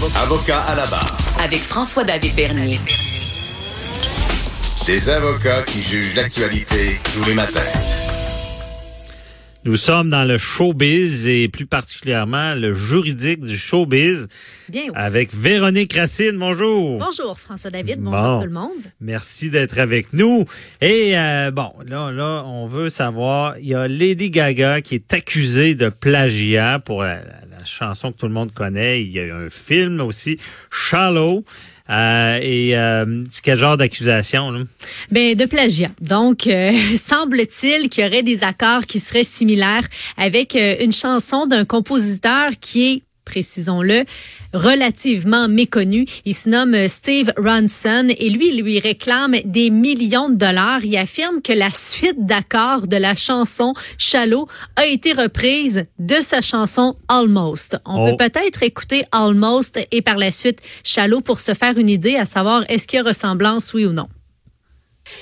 Avocat à la barre. Avec François-David Bernier. Des avocats qui jugent l'actualité tous les matins. Nous sommes dans le showbiz et plus particulièrement le juridique du showbiz Bien, oui. avec Véronique Racine. Bonjour. Bonjour François David, bonjour Bon. tout le monde. Merci d'être avec nous. Et euh, bon, là, là, on veut savoir, il y a Lady Gaga qui est accusée de plagiat pour la, la- la chanson que tout le monde connaît. Il y a eu un film aussi, Shallow. Euh, et euh, quel genre d'accusation? là? Ben de plagiat. Donc euh, semble-t-il qu'il y aurait des accords qui seraient similaires avec euh, une chanson d'un compositeur qui est précisons-le, relativement méconnu. Il se nomme euh, Steve Ronson et lui, il lui réclame des millions de dollars. Il affirme que la suite d'accords de la chanson Shallow a été reprise de sa chanson Almost. On Oh. peut peut-être écouter Almost et par la suite Shallow pour se faire une idée à savoir est-ce qu'il y a ressemblance, oui ou non.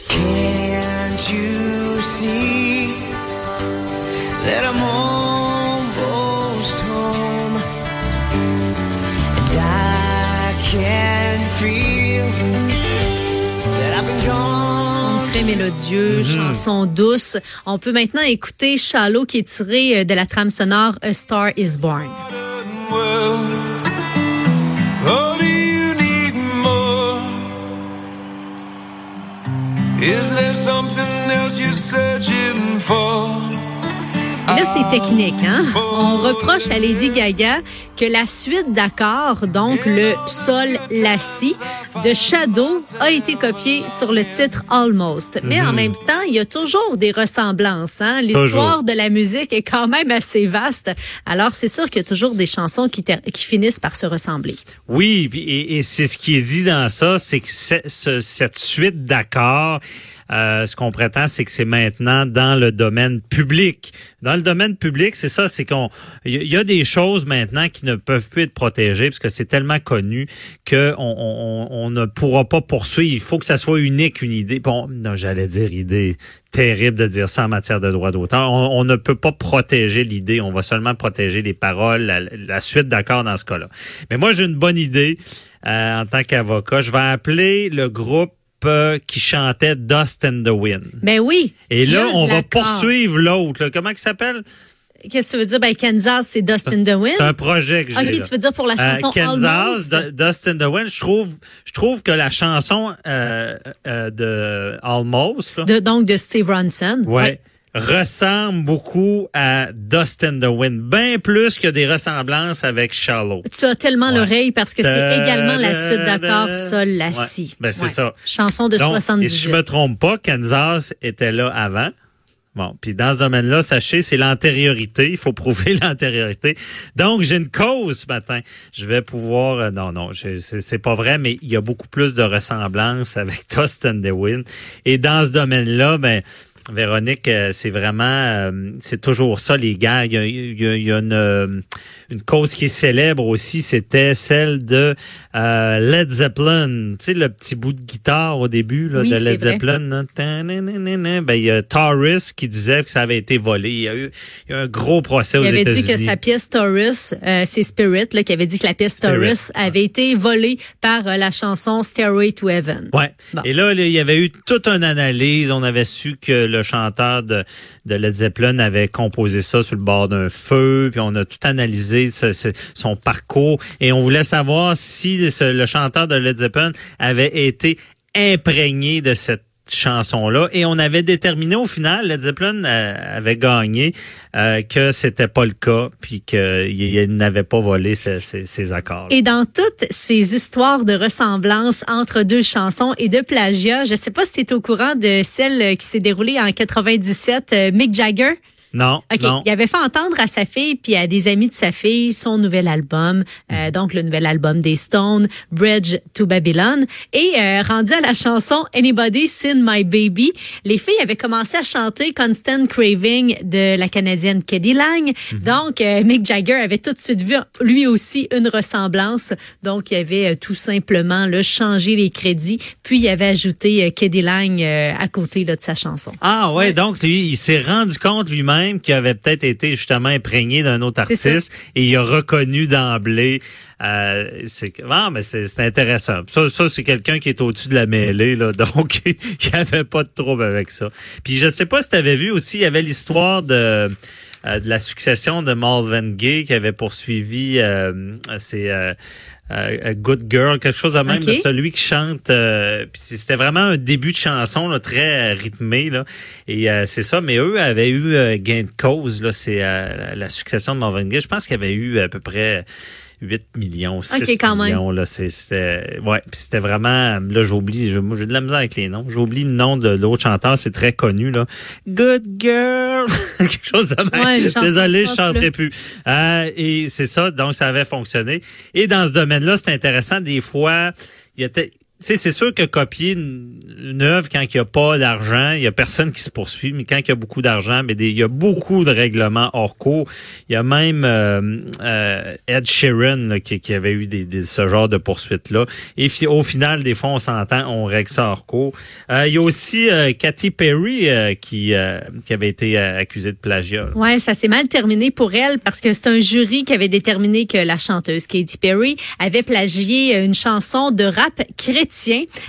Can't you see that I'm mélodieux, chanson douce. On peut maintenant écouter Shallow qui est tiré euh, de la trame sonore A Star Is Born. Et là, c'est technique, hein? On reproche à Lady Gaga que la suite d'accords, donc le sol, la si, de Shadow a été copiée sur le titre Almost. Mais en même temps, il y a toujours des ressemblances, hein? L'histoire de la musique est quand même assez vaste. Alors, c'est sûr qu'il y a toujours des chansons qui, finissent par se ressembler. Oui, et, et c'est ce qui est dit dans ça, c'est que ce- cette suite d'accords, euh, ce qu'on prétend, c'est que c'est maintenant dans le domaine public. Dans le domaine public, c'est ça, c'est qu'on, y, a- des choses maintenant qui ne peuvent plus être protégées parce que c'est tellement connu que on, ne pourra pas poursuivre. Il faut que ça soit unique, une idée. Bon, non, j'allais dire idée. Terrible de dire ça en matière de droit d'auteur. On, ne peut pas protéger l'idée. On va seulement protéger les paroles, la, suite d'accords dans ce cas-là. Mais moi, j'ai une bonne idée euh, en tant qu'avocat. Je vais appeler le groupe euh, qui chantait Dust and the Wind. Ben oui. Et là, on va poursuivre l'autre. Comment il s'appelle? Qu'est-ce que tu veux dire? Ben, Kansas, c'est Dust in the Wind. C'est un projet que j'ai. Ok, là. tu veux dire pour la Euh, chanson Kansas, Almost? D- Dust in the Wind. Je trouve, je trouve que la chanson euh, euh, de Almost, là, De- donc de Steve Ronson. ouais, ressemble beaucoup à Dust in the Wind, bien plus que des ressemblances avec Shallow. Tu as tellement Ouais. l'oreille parce que c'est également la suite d'accords da- sol la Ouais, si. ben, c'est Ouais. ça. Chanson de Donc, 78. Et si je me trompe pas, Kansas était là avant. Bon, puis dans ce domaine-là, sachez, c'est l'antériorité. Il faut prouver l'antériorité. Donc, j'ai une cause ce matin. Je vais pouvoir... euh, non, non, c'est c'est pas vrai, mais il y a beaucoup plus de ressemblances avec Dust and the Wind. Et dans ce domaine-là, ben... Véronique, euh, c'est vraiment, euh, c'est toujours ça, les gars. Il y a, il y a- il y a une, euh, une cause qui est célèbre aussi, c'était celle de euh, Led Zeppelin. Tu sais, le petit bout de guitare au début là, Oui, de Led. Zeppelin. Ben, il y a Taurus qui disait que ça avait été volé. Il y a eu, il y a eu un gros procès aux Il avait dit que sa pièce Taurus, euh, c'est Spirit, là, qui avait dit que la pièce Spirit, Taurus avait été volée par euh, la chanson Stairway to Heaven. Ouais. Bon. Et là, là, il y avait eu toute une analyse. On avait su que le chanteur de, Led Zeppelin avait composé ça sur le bord d'un feu. Puis on a tout analysé son parcours. Et on voulait savoir si le chanteur de Led Zeppelin avait été imprégné de cette chanson-là et on avait déterminé au final Led Zeppelin euh, avait gagné euh, que c'était pas le cas puis qu'il n'avait pas volé ces, accords Et dans toutes ces histoires de ressemblance entre deux chansons et de plagiat, je sais pas si tu es au courant de celle qui s'est déroulée en 97, euh, Mick Jagger? Non OK. non Il avait fait entendre à sa fille puis à des amis de sa fille son nouvel album, euh, donc le nouvel album des Stones, Bridge to Babylon. Et euh, rendu à la chanson Anybody Seen My Baby, les filles avaient commencé à chanter Constant Craving de la Canadienne Keddy Lang. Donc, euh, Mick Jagger avait tout de suite vu lui aussi une ressemblance. Donc, il avait euh, tout simplement là, changé les crédits, puis il avait ajouté euh, Keddy Lang à côté là, de sa chanson. Ah ouais, donc lui, il s'est rendu compte lui-même qu'il avait peut-être été justement imprégné d'un autre artiste et il a reconnu d'emblée. Euh, c'est ah, mais c'est intéressant. Ça, ça c'est quelqu'un qui est au-dessus de la mêlée, là, donc il n'y avait pas de trouble avec ça. Puis je sais pas si tu avais vu aussi, il y avait l'histoire de euh, de la succession de Marvin Gaye qui avait poursuivi euh, c'est euh, euh, A Good Girl, quelque chose de même Ok. de celui qui chante. euh, c'était vraiment un début de chanson là, très euh, rythmé là. Et euh, c'est ça. Mais eux avaient eu euh, gain de cause là. C'est euh, la succession de Marvin Gaye. Je pense qu'il y avait eu à peu près 8 millions, 6 Ok, quand même. millions. Là, C'est- c'était ouais. C'était vraiment. Là, j'oublie. j'ai de la misère avec les noms. J'oublie le nom de l'autre chanteur. C'est très connu là. Good Girl, quelque chose de même. Ouais, Désolé, je pop, chanterai là. plus. Euh, et c'est ça, donc ça avait fonctionné. Et dans ce domaine-là, c'est intéressant. Des fois, il y a sais, c'est sûr que copier une, œuvre quand il n'y a pas d'argent, il y a personne qui se poursuit, mais quand il y a beaucoup d'argent, mais il y a beaucoup de règlements hors cours. Il y a même euh, euh, Ed Sheeran qui, avait eu ce genre de poursuites-là. Et au final, des fois, on s'entend, on règle ça hors cours. Euh, il y a aussi Katy Perry qui, avait été accusée de plagiat. là. Ouais, ça s'est mal terminé pour elle parce que c'est un jury qui avait déterminé que la chanteuse Katy Perry avait plagié une chanson de rap chrétien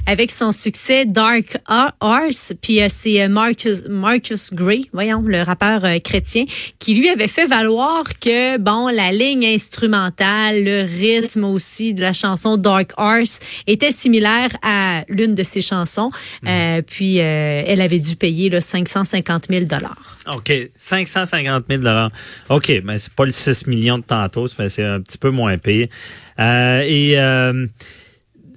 avec son succès Dark Horse. Puis euh, c'est euh, Marcus Marcus Gray, voyons, le rappeur euh, chrétien, qui lui avait fait valoir que bon, la ligne instrumentale, le rythme aussi de la chanson Dark Horse était similaire à l'une de ses chansons. Euh, puis euh, elle avait dû payer là, 550 000 dollars. OK, 550 000 OK, mais c'est pas le 6 millions de tantôt, mais c'est un petit peu moins pire. Euh, et euh,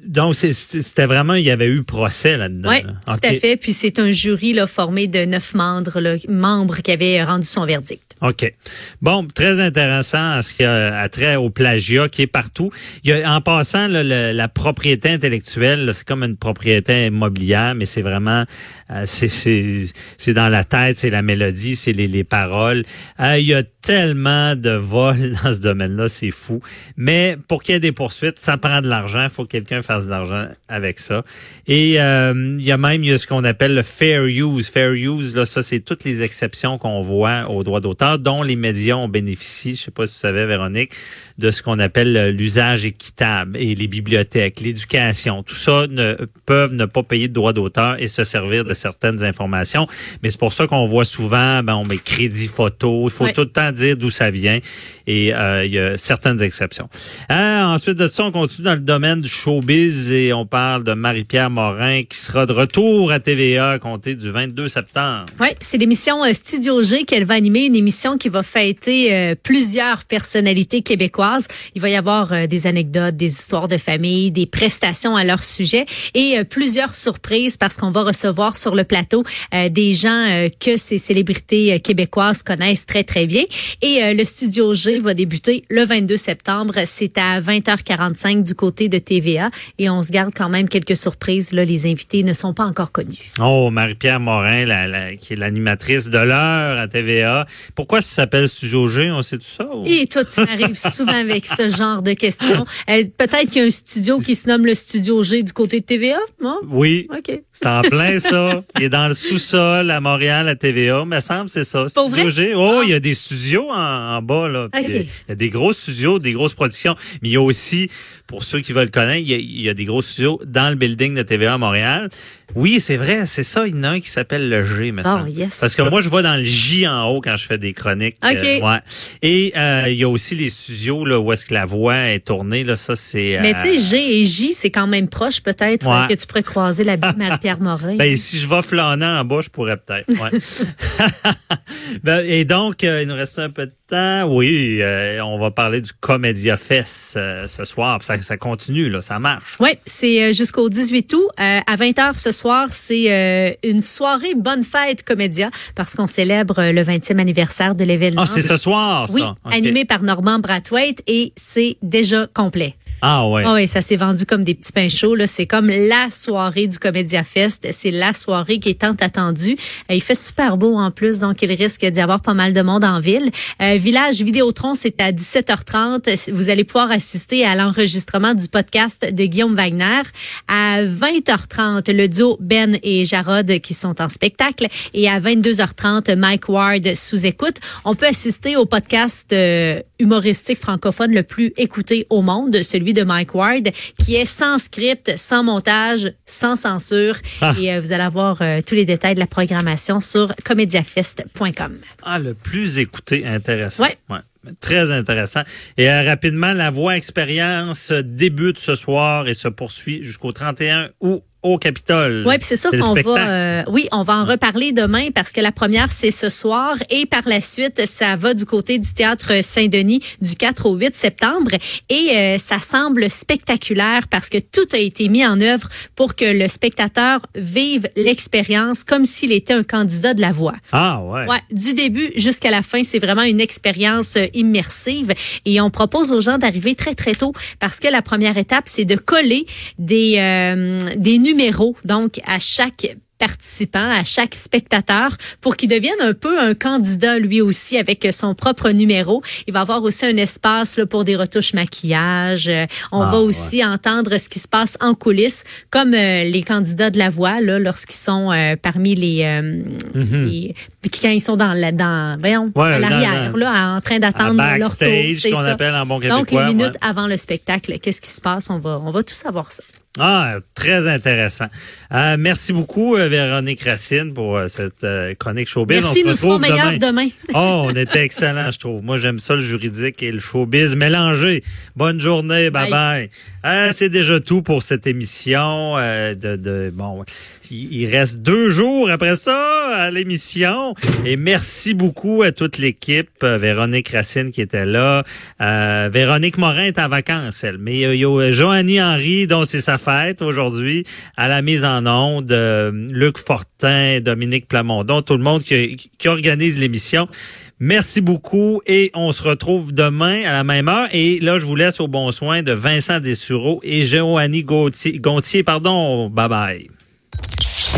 donc, c'est- c'était vraiment, il y avait eu procès là-dedans. Oui, tout à fait. Puis c'est un jury là, formé de neuf membres, là, membres qui avaient rendu son verdict. OK. Bon, très intéressant à ce qui a a trait au plagiat qui est partout. Il y a, en passant, là, le- la propriété intellectuelle, c'est comme une propriété immobilière, mais c'est vraiment, euh, c'est, dans la tête, c'est la mélodie, c'est les, les paroles. Euh, il y a tellement de vols dans ce domaine-là, c'est fou. Mais pour qu'il y ait des poursuites, ça prend de l'argent. Il faut que quelqu'un fasse de l'argent avec ça. Et euh, il y a même il y a ce qu'on appelle le fair use. Fair use, là, ça, c'est toutes les exceptions qu'on voit aux droits d'auteur, dont les médias ont bénéficié, je sais pas si tu savais, Véronique, de ce qu'on appelle euh, l'usage équitable et les bibliothèques, l'éducation. Tout ça ne peuvent ne pas payer de droits d'auteur et se servir de certaines informations. Mais c'est pour ça qu'on voit souvent, ben, on met crédit photo. Il faut tout le temps dire d'où ça vient. Et euh, il y a certaines exceptions. Euh, ensuite de ça, on continue dans le domaine du showbiz et on parle de Marie-Pierre Morin qui sera de retour à TVA à compter du 22 septembre. Oui, c'est l'émission euh, Studio G qu'elle va animer, une émission qui va fêter euh, plusieurs personnalités québécoises. Il va y avoir euh, des anecdotes, des histoires de famille, des prestations à leur sujet et euh, plusieurs surprises parce qu'on va recevoir sur le plateau des gens que ces célébrités québécoises connaissent très très bien. Et le Studio G va débuter le 22 septembre. C'est à 20h45 du côté de TVA et on se garde quand même quelques surprises. Là, les invités ne sont pas encore connus. Oh, Marie-Pierre Morin, qui est l'animatrice de l'heure à TVA. Pourquoi ça s'appelle Studio G? On sait tout ça? ou? Et toi, tu m'arrives souvent avec ce genre de questions. Euh, Peut-être qu'il y a un studio qui se nomme le Studio G du côté de TVA, non? Oui. OK. C'est en plein ça. Il est dans le sous-sol à Montréal, à TVA. Me semble c'est ça. Pour Studio vrai? G. Oh, Ah. il y a des studios en, en bas là. Puis Ok. Il y a- il y a des gros studios, des grosses productions. Mais il y a aussi, pour ceux qui veulent connaître, il y a, il y a des gros studios dans le building de TVA à Montréal. Oui, c'est vrai, c'est ça. Il y en a un qui s'appelle le G maintenant. Oh, yes. Parce que moi, je vois dans le J en haut quand je fais des chroniques. Ok. Euh, ouais. Et euh, il y a aussi les studios là où est-ce que la voix est tournée. Là, ça c'est. Mais euh, tu sais, G et J, c'est quand même proche peut-être Ouais. euh, que tu pourrais croiser la Marie-Pierre Morin. Ben, si je vais flânant en bas, je pourrais peut-être. Ouais. Ben, et donc, euh, il nous reste un peu de temps. Oui, euh, on va parler du Comédia Fest euh, ce soir. Ça, ça continue, là, ça marche. Oui, c'est jusqu'au 18 août. Euh, à 20h ce soir, c'est euh, une soirée Bonne Fête Comédia parce qu'on célèbre le 20e anniversaire de l'événement. Ah, c'est ce soir, ça. Oui, animé par Normand Brathwaite et c'est déjà complet. Ah ouais. Ah oui, ça s'est vendu comme des petits pains chauds. Là. C'est comme la soirée du Comédia Fest. C'est la soirée qui est tant attendue. Euh, il fait super beau en plus, donc il risque d'y avoir pas mal de monde en ville. Euh, Village Vidéotron, c'est à 17h30. Vous allez pouvoir assister à l'enregistrement du podcast de Guillaume Wagner. À 20h30, le duo Ben et Jarod qui sont en spectacle. Et à 22h30, Mike Ward sous écoute. On peut assister au podcast euh, humoristique francophone le plus écouté au monde, celui de Mike Ward, qui est sans script, sans montage, sans censure. Ah. Et euh, vous allez avoir euh, tous les détails de la programmation sur comediafest.com. Ah, le plus écouté, intéressant. Ouais. Très intéressant. Et euh, rapidement, la voix expérience débute ce soir et se poursuit jusqu'au 31 août au Capitole. Oui, puis c'est sûr qu'on va, euh, oui, on va en reparler demain parce que la première c'est ce soir et par la suite ça va du côté du théâtre Saint-Denis du 4 au 8 septembre et euh, ça semble spectaculaire parce que tout a été mis en œuvre pour que le spectateur vive l'expérience comme s'il était un candidat de la voix. Ah ouais. Ouais, du début jusqu'à la fin, c'est vraiment une expérience euh, immersive et on propose aux gens d'arriver très très tôt parce que la première étape c'est de coller des euh, des numéros donc à chaque participant, à chaque spectateur pour qu'il devienne un peu un candidat lui aussi avec son propre numéro. Il va avoir aussi un espace là, pour des retouches maquillage. Euh, On Ah, va aussi entendre ce qui se passe en coulisses comme euh, les candidats de la voix là lorsqu'ils sont euh, parmi les, euh, les- quand ils sont dans la dans voyons. Ouais, l'arrière là en train d'attendre leur tour, c'est ça. appelle en bon Donc les minutes ouais. avant le spectacle, qu'est-ce qui se passe? On va on va tout savoir ça. Ah, très intéressant. Euh, merci beaucoup, euh, Véronique Racine, pour euh, cette euh, chronique showbiz. Merci, On se nous serons meilleurs demain. oh, on était excellent, je trouve. Moi, j'aime ça, le juridique et le showbiz mélangés. Bonne journée, bye bye. Euh, c'est déjà tout pour cette émission. euh, de, de bon, il il reste deux jours après ça à l'émission. Et merci beaucoup à toute l'équipe. Euh, Véronique Racine qui était là. Euh, Véronique Morin est en vacances, elle. Mais il y a euh, Joannie Henry, dont c'est sa fête aujourd'hui, à la mise en onde. euh, Luc Fortin, Dominique Plamondon, tout le monde qui, qui organise l'émission. Merci beaucoup et on se retrouve demain à la même heure. Et là, je vous laisse au bon soin de Vincent Dessureau et Joannie Gontier. Pardon, bye bye.